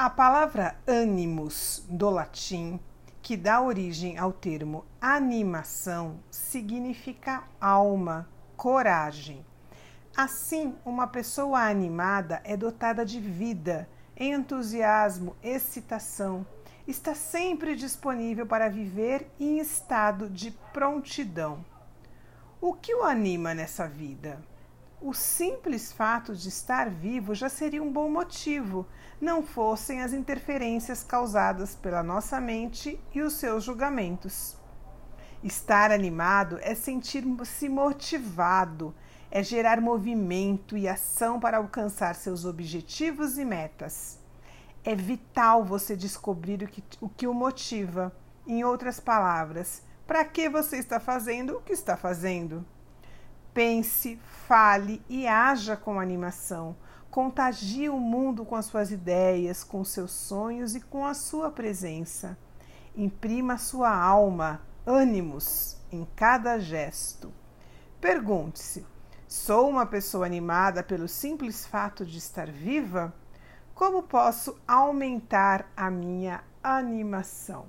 A palavra animus, do latim, que dá origem ao termo animação, significa alma, coragem. Assim, uma pessoa animada é dotada de vida, entusiasmo, excitação, está sempre disponível para viver em estado de prontidão. O que o anima nessa vida? O simples fato de estar vivo já seria um bom motivo, não fossem as interferências causadas pela nossa mente e os seus julgamentos. Estar animado é sentir-se motivado, é gerar movimento e ação para alcançar seus objetivos e metas. É vital você descobrir o que o, que o motiva. Em outras palavras, para que você está fazendo o que está fazendo? Pense, fale e haja com animação. Contagie o mundo com as suas ideias, com seus sonhos e com a sua presença. Imprima sua alma, ânimos em cada gesto. Pergunte-se: sou uma pessoa animada pelo simples fato de estar viva? Como posso aumentar a minha animação?